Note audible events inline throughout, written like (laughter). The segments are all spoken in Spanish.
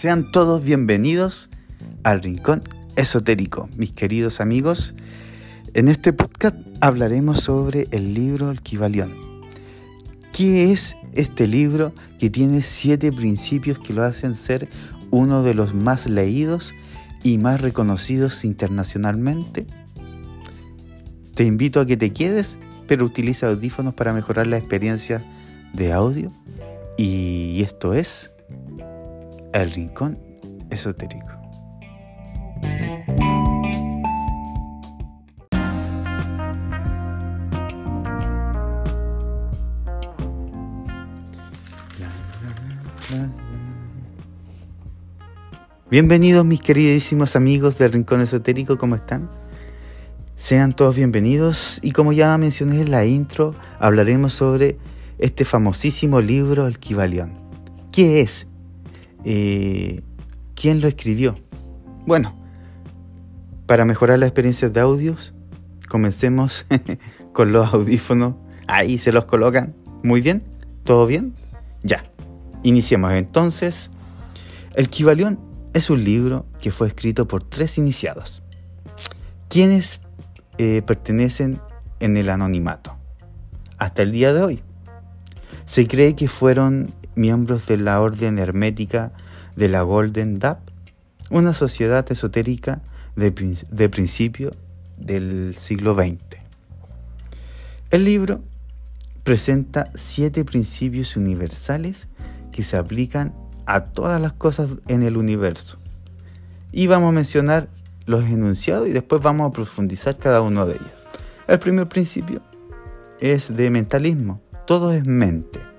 Sean todos bienvenidos al Rincón Esotérico, mis queridos amigos. En este podcast hablaremos sobre el libro El Kibalión. ¿Qué es este libro que tiene siete principios que lo hacen ser uno de los más leídos y más reconocidos internacionalmente? Te invito a que te quedes, pero utiliza audífonos para mejorar la experiencia de audio. Y esto es El Rincón Esotérico. Bienvenidos mis queridísimos amigos del Rincón Esotérico, ¿cómo están? Sean todos bienvenidos y como ya mencioné en la intro, hablaremos sobre este famosísimo libro El Kibalión. ¿Qué es? Eh, ¿Quién lo escribió? Bueno, para mejorar la experiencia de audios, comencemos (laughs) con los audífonos. Ahí se los colocan. Muy bien, ¿todo bien? Ya. Iniciemos entonces. El Kibalión es un libro que fue escrito por tres iniciados, quienes eh, pertenecen en el anonimato hasta el día de hoy. Se cree que fueron miembros de la Orden Hermética de la Golden Dawn, una sociedad esotérica de, de principio del siglo XX. El libro presenta siete principios universales que se aplican a todas las cosas en el universo. Y vamos a mencionar los enunciados y después vamos a profundizar cada uno de ellos. El primer principio es de mentalismo. Todo es mente.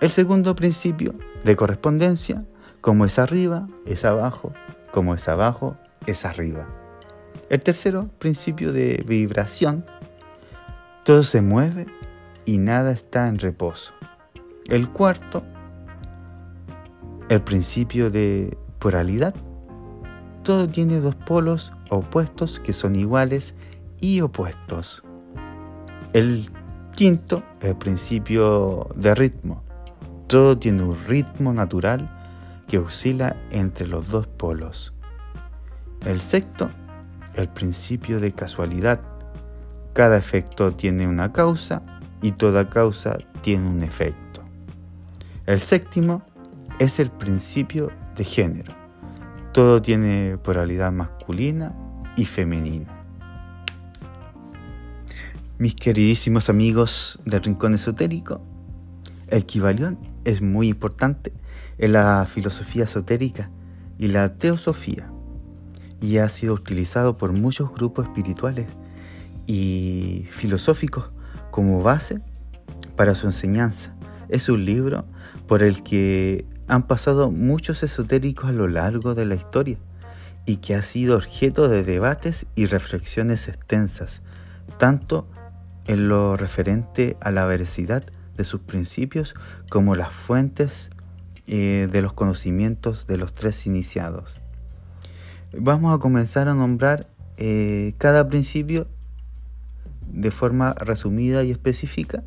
El segundo principio de correspondencia, como es arriba, es abajo, como es abajo, es arriba. El tercero principio de vibración, todo se mueve y nada está en reposo. El cuarto el principio de pluralidad. Todo tiene dos polos opuestos que son iguales y opuestos. El quinto, el principio de ritmo. Todo tiene un ritmo natural que oscila entre los dos polos. El sexto, el principio de casualidad. Cada efecto tiene una causa y toda causa tiene un efecto. El séptimo, es el principio de género. Todo tiene polaridad masculina y femenina. Mis queridísimos amigos del Rincón Esotérico, el Kibalión es muy importante en la filosofía esotérica y la teosofía y ha sido utilizado por muchos grupos espirituales y filosóficos como base para su enseñanza. Es un libro por el que han pasado muchos esotéricos a lo largo de la historia y que ha sido objeto de debates y reflexiones extensas, tanto en lo referente a la veracidad de sus principios como las fuentes eh, de los conocimientos de los tres iniciados. Vamos a comenzar a nombrar eh, cada principio de forma resumida y específica.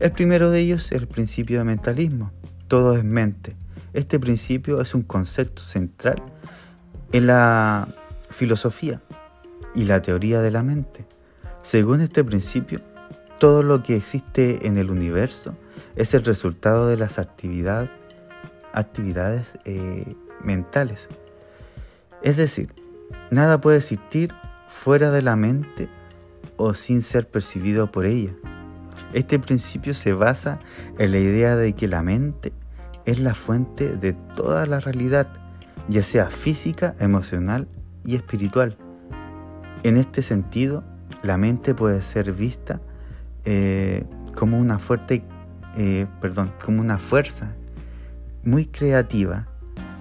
El primero de ellos es el principio de mentalismo, todo es mente. Este principio es un concepto central en la filosofía y la teoría de la mente. Según este principio, todo lo que existe en el universo es el resultado de las actividades eh, mentales. Es decir, nada puede existir fuera de la mente o sin ser percibido por ella. Este principio se basa en la idea de que la mente es la fuente de toda la realidad, ya sea física, emocional y espiritual. En este sentido, la mente puede ser vista eh, como una fuerte, eh, perdón, como una fuerza muy creativa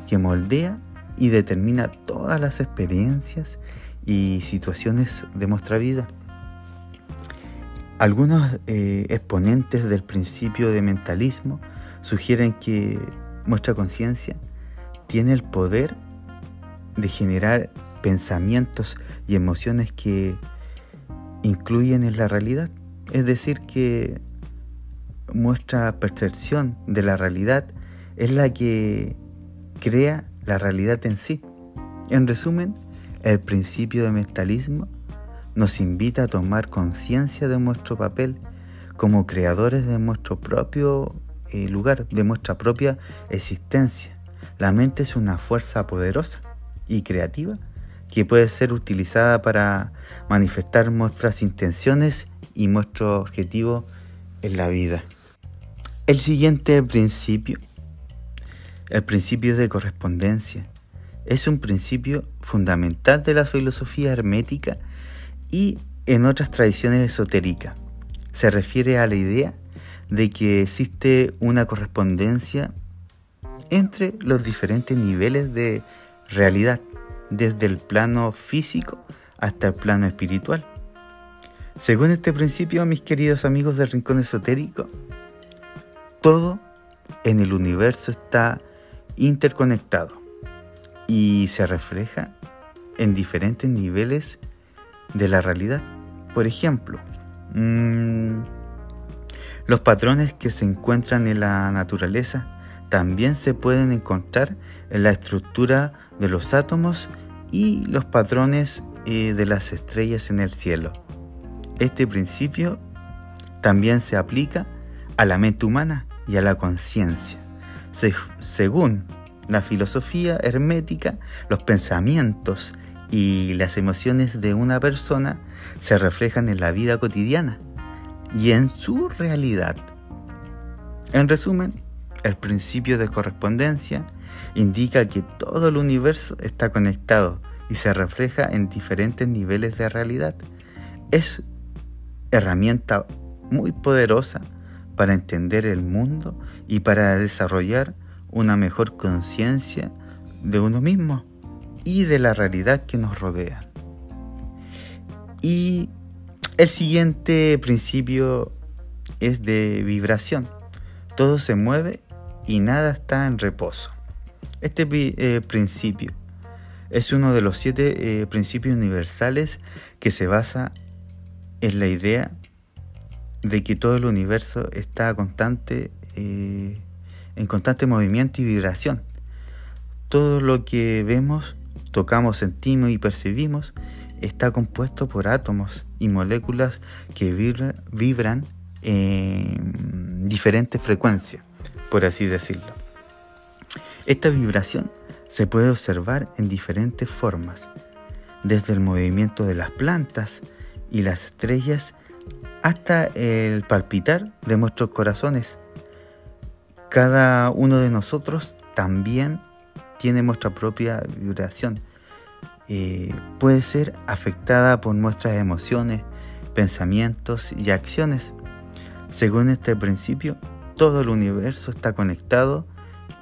que moldea y determina todas las experiencias y situaciones de nuestra vida. Algunos eh, exponentes del principio de mentalismo sugieren que nuestra conciencia tiene el poder de generar pensamientos y emociones que incluyen en la realidad. Es decir, que nuestra percepción de la realidad es la que crea la realidad en sí. En resumen, el principio de mentalismo nos invita a tomar conciencia de nuestro papel como creadores de nuestro propio eh, lugar, de nuestra propia existencia. La mente es una fuerza poderosa y creativa que puede ser utilizada para manifestar nuestras intenciones y nuestro objetivo en la vida. El siguiente principio, el principio de correspondencia, es un principio fundamental de la filosofía hermética y en otras tradiciones esotéricas. Se refiere a la idea de que existe una correspondencia entre los diferentes niveles de realidad, desde el plano físico hasta el plano espiritual. Según este principio, mis queridos amigos del Rincón Esotérico, todo en el universo está interconectado y se refleja en diferentes niveles de la realidad. Por ejemplo, mmm, los patrones que se encuentran en la naturaleza también se pueden encontrar en la estructura de los átomos y los patrones eh, de las estrellas en el cielo. Este principio también se aplica a la mente humana y a la conciencia. según la filosofía hermética, los pensamientos y las emociones de una persona se reflejan en la vida cotidiana y en su realidad. En resumen, el principio de correspondencia indica que todo el universo está conectado y se refleja en diferentes niveles de realidad. Es herramienta muy poderosa para entender el mundo y para desarrollar una mejor conciencia de uno mismo y de la realidad que nos rodea. Y el siguiente principio es de vibración. Todo se mueve y nada está en reposo. Este eh, principio es uno de los siete eh, principios universales que se basa en la idea de que todo el universo está constante, eh, en constante movimiento y vibración. Todo lo que vemos, tocamos, sentimos y percibimos está compuesto por átomos y moléculas que vibran en diferentes frecuencias, por así decirlo. Esta vibración se puede observar en diferentes formas, desde el movimiento de las plantas y las estrellas hasta el palpitar de nuestros corazones. Cada uno de nosotros también tiene nuestra propia vibración eh, puede ser afectada por nuestras emociones, pensamientos y acciones. Según este principio, todo el universo está conectado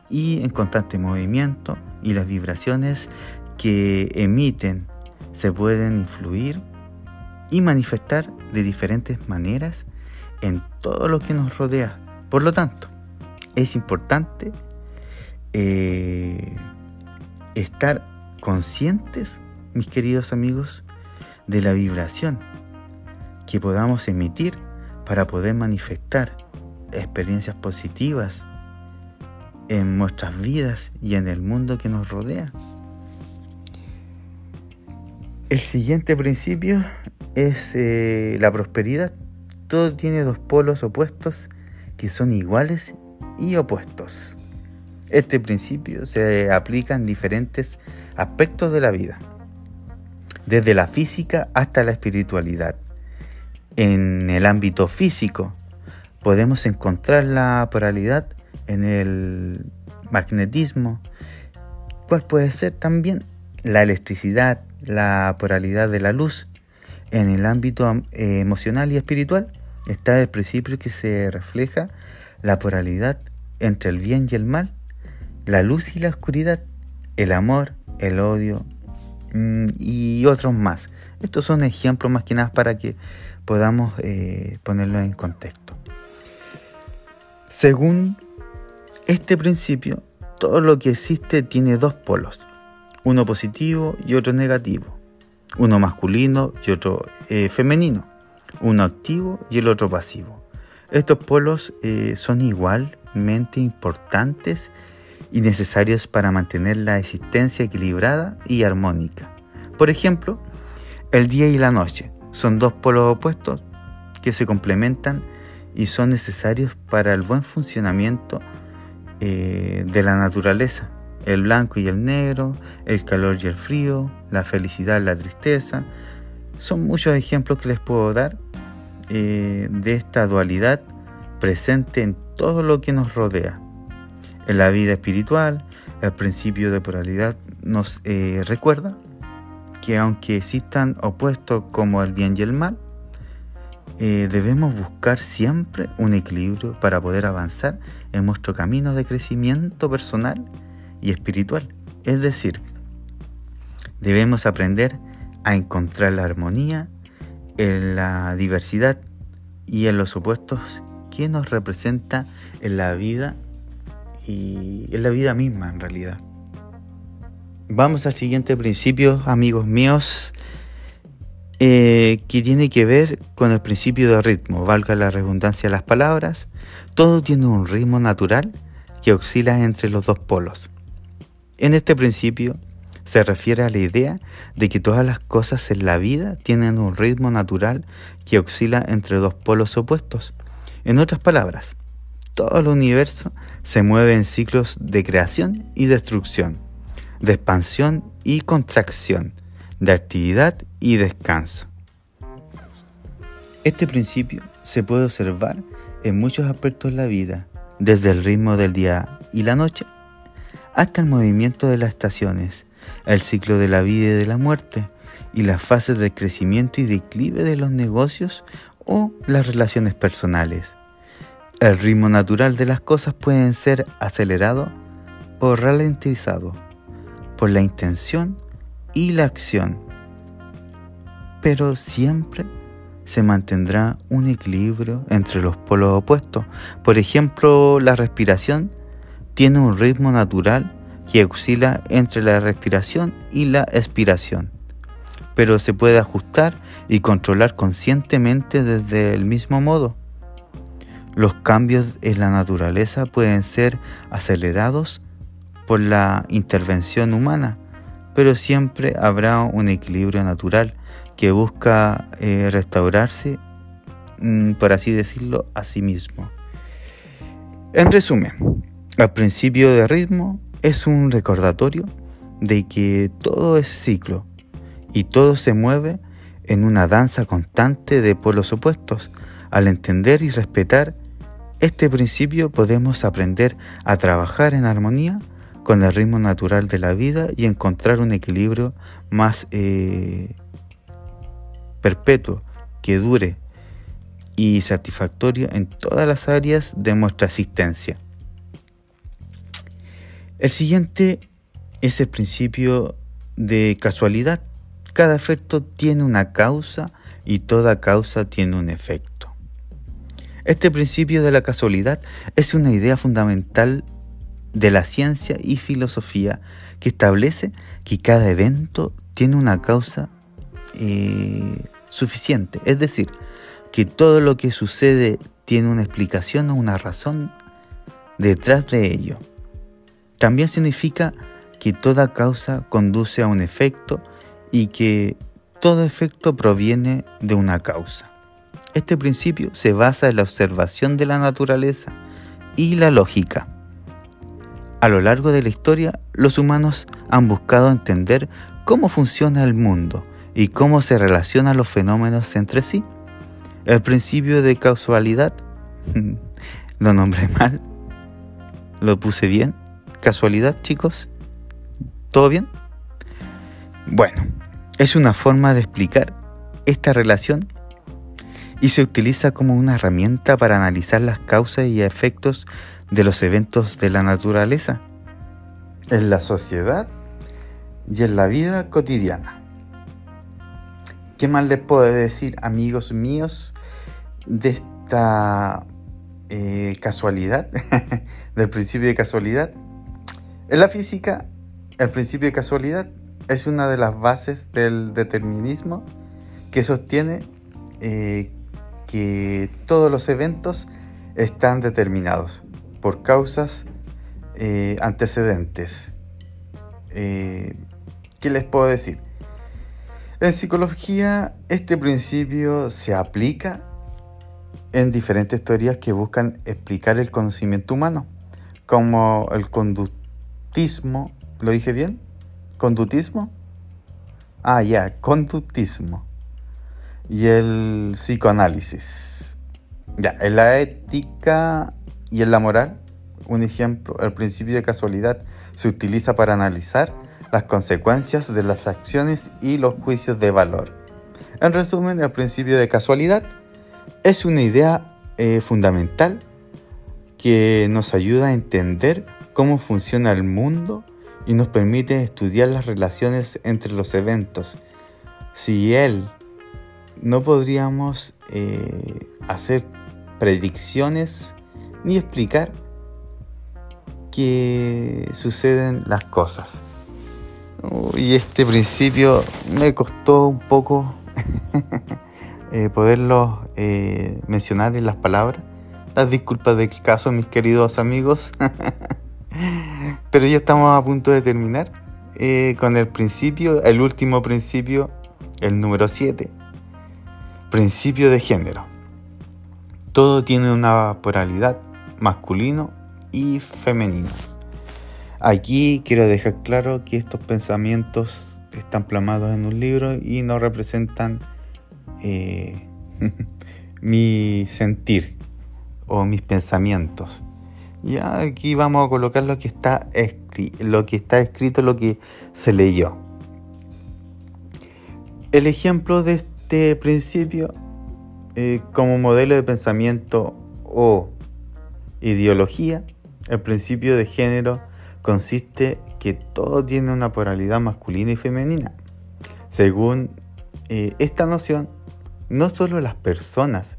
y en constante movimiento y las vibraciones que emiten se pueden influir y manifestar de diferentes maneras en todo lo que nos rodea. Por lo tanto, es importante eh, estar conscientes, mis queridos amigos, de la vibración que podamos emitir para poder manifestar experiencias positivas en nuestras vidas y en el mundo que nos rodea. El siguiente principio es eh, la prosperidad. Todo tiene dos polos opuestos que son iguales y opuestos. Este principio se aplica en diferentes aspectos de la vida, desde la física hasta la espiritualidad. En el ámbito físico podemos encontrar la polaridad en el magnetismo, cual puede ser también la electricidad, la polaridad de la luz. En el ámbito eh, emocional y espiritual está el principio que se refleja la polaridad entre el bien y el mal, la luz y la oscuridad, el amor el odio mm, y otros más. Estos son ejemplos más que nada para que podamos eh, ponerlo en contexto. Según este principio, todo lo que existe tiene dos polos, uno positivo y otro negativo, uno masculino y otro eh, femenino, uno activo y el otro pasivo. Estos polos eh, son igualmente importantes y necesarios para mantener la existencia equilibrada y armónica. Por ejemplo, el día y la noche son dos polos opuestos que se complementan y son necesarios para el buen funcionamiento eh, de la naturaleza. El blanco y el negro, el calor y el frío, la felicidad la tristeza. Son muchos ejemplos que les puedo dar eh, de esta dualidad presente en todo lo que nos rodea. En la vida espiritual, el principio de polaridad nos eh, recuerda que aunque existan opuestos como el bien y el mal, eh, debemos buscar siempre un equilibrio para poder avanzar en nuestro camino de crecimiento personal y espiritual. Es decir, debemos aprender a encontrar la armonía en la diversidad y en los opuestos que nos representa en la vida y en la vida misma en realidad. Vamos al siguiente principio, amigos míos, eh, que tiene que ver con el principio de ritmo, valga la redundancia de las palabras. Todo tiene un ritmo natural que oscila entre los dos polos. En este principio se refiere a la idea de que todas las cosas en la vida tienen un ritmo natural que oscila entre dos polos opuestos. En otras palabras, todo el universo se mueve en ciclos de creación y destrucción, de expansión y contracción, de actividad y descanso. Este principio se puede observar en muchos aspectos de la vida, desde el ritmo del día y la noche hasta el movimiento de las estaciones, el ciclo de la vida y de la muerte, y las fases de crecimiento y declive de los negocios o las relaciones personales. El ritmo natural de las cosas puede ser acelerado o ralentizado por la intención y la acción, pero siempre se mantendrá un equilibrio entre los polos opuestos. Por ejemplo, la respiración tiene un ritmo natural que oscila entre la respiración y la expiración, pero se puede ajustar y controlar conscientemente desde el mismo modo. Los cambios en la naturaleza pueden ser acelerados por la intervención humana, pero siempre habrá un equilibrio natural que busca eh, restaurarse, mm, por así decirlo, a sí mismo. En resumen, al principio de ritmo es un recordatorio de que todo es ciclo y todo se mueve en una danza constante de polos opuestos. Al entender y respetar este principio podemos aprender a trabajar en armonía con el ritmo natural de la vida y encontrar un equilibrio más eh, perpetuo, que dure y satisfactorio en todas las áreas de nuestra existencia. El siguiente es el principio de casualidad. Cada efecto tiene una causa y toda causa tiene un efecto. Este principio de la casualidad es una idea fundamental de la ciencia y filosofía que establece que cada evento tiene una causa eh, suficiente. Es decir, que todo lo que sucede tiene una explicación o una razón detrás de ello. También significa que toda causa conduce a un efecto y que todo efecto proviene de una causa. Este principio se basa en la observación de la naturaleza y la lógica. A lo largo de la historia, los humanos han buscado entender cómo funciona el mundo y cómo se relacionan los fenómenos entre sí. El principio de causalidad, (laughs) lo nombré mal, lo puse bien, casualidad, chicos? ¿Todo bien? Bueno, es una forma de explicar esta relación y se utiliza como una herramienta para analizar las causas y efectos de los eventos de la naturaleza en la sociedad y en la vida cotidiana. ¿Qué más les puedo decir, amigos míos, de esta eh, casualidad, (laughs) del principio de casualidad? En la física, el principio de casualidad es una de las bases del determinismo que sostiene eh, que todos los eventos están determinados por causas eh, antecedentes. Eh, ¿Qué les puedo decir? En psicología este principio se aplica en diferentes teorías que buscan explicar el conocimiento humano, como el conductismo, ¿lo dije bien? ¿Conductismo? Ah, ya, conductismo. Y el psicoanálisis. Ya, en la ética y en la moral, un ejemplo, el principio de casualidad se utiliza para analizar las consecuencias de las acciones y los juicios de valor. En resumen, el principio de casualidad es una idea eh, fundamental que nos ayuda a entender cómo funciona el mundo y nos permite estudiar las relaciones entre los eventos. Si él no podríamos eh, hacer predicciones ni explicar que suceden las cosas. Y este principio me costó un poco (laughs) eh, poderlo eh, mencionar en las palabras. Las disculpas del caso, mis queridos amigos. (laughs) Pero ya estamos a punto de terminar eh, con el principio, el último principio, el número 7. Principio de género. Todo tiene una pluralidad masculino y femenino. Aquí quiero dejar claro que estos pensamientos están plamados en un libro y no representan eh, (laughs) mi sentir o mis pensamientos. Ya aquí vamos a colocar lo que está, lo que está escrito, lo que se leyó. El ejemplo de este principio eh, como modelo de pensamiento o ideología, el principio de género consiste que todo tiene una polaridad masculina y femenina. Según eh, esta noción, no solo las personas,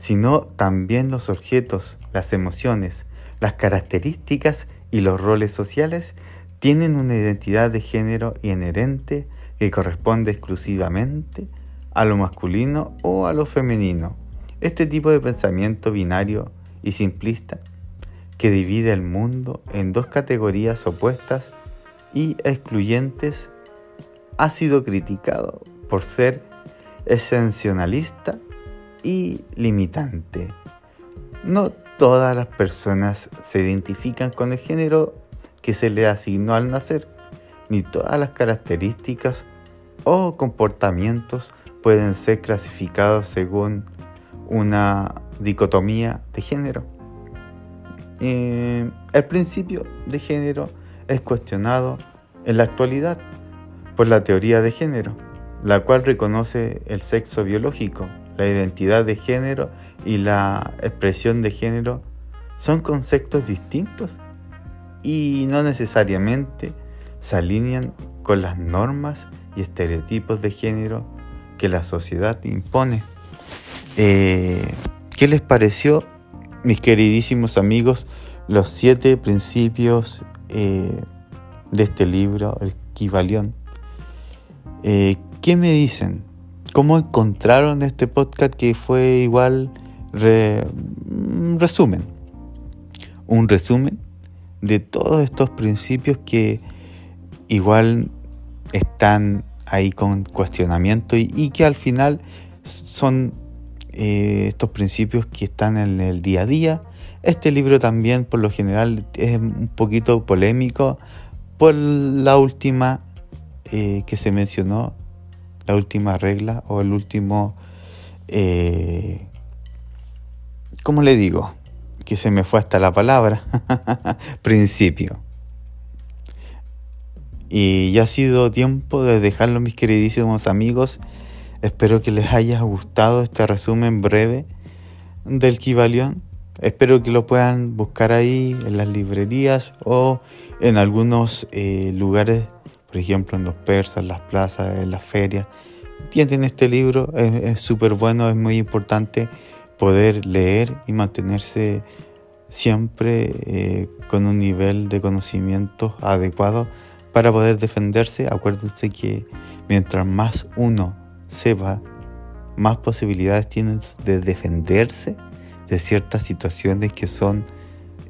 sino también los objetos, las emociones, las características y los roles sociales tienen una identidad de género inherente que corresponde exclusivamente a lo masculino o a lo femenino. Este tipo de pensamiento binario y simplista que divide el mundo en dos categorías opuestas y excluyentes ha sido criticado por ser esencialista y limitante. No todas las personas se identifican con el género que se le asignó al nacer, ni todas las características o comportamientos pueden ser clasificados según una dicotomía de género. Eh, el principio de género es cuestionado en la actualidad por la teoría de género, la cual reconoce el sexo biológico la identidad de género y la expresión de género son conceptos distintos y no necesariamente se alinean con las normas y estereotipos de género que la sociedad impone. Eh, ¿Qué les pareció, mis queridísimos amigos, los siete principios eh, de este libro, el Kibalión? Eh, ¿Qué me dicen? ¿Cómo encontraron este podcast que fue igual un resumen? Un resumen de todos estos principios que igual están ahí con cuestionamiento y, que al final son eh, estos principios que están en el día a día. Este libro también por lo general es un poquito polémico por la última eh, que se mencionó la última regla o el último, eh, ¿cómo le digo? Que se me fue hasta la palabra, (laughs) principio. Y ya ha sido tiempo de dejarlo, mis queridísimos amigos. Espero que les haya gustado este resumen breve del Kibalión. Espero que lo puedan buscar ahí en las librerías o en algunos eh, lugares por ejemplo en los persas, las plazas, en las ferias. Tienen este libro, es súper bueno, es muy importante poder leer y mantenerse siempre eh, con un nivel de conocimiento adecuado para poder defenderse. Acuérdense que mientras más uno sepa, más posibilidades tiene de defenderse de ciertas situaciones que son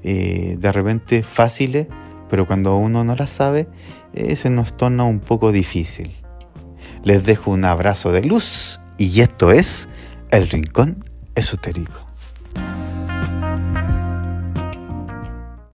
eh, de repente fáciles, pero cuando uno no las sabe, eh, se nos torna un poco difícil. Les dejo un abrazo de luz y esto es El Rincón Esotérico.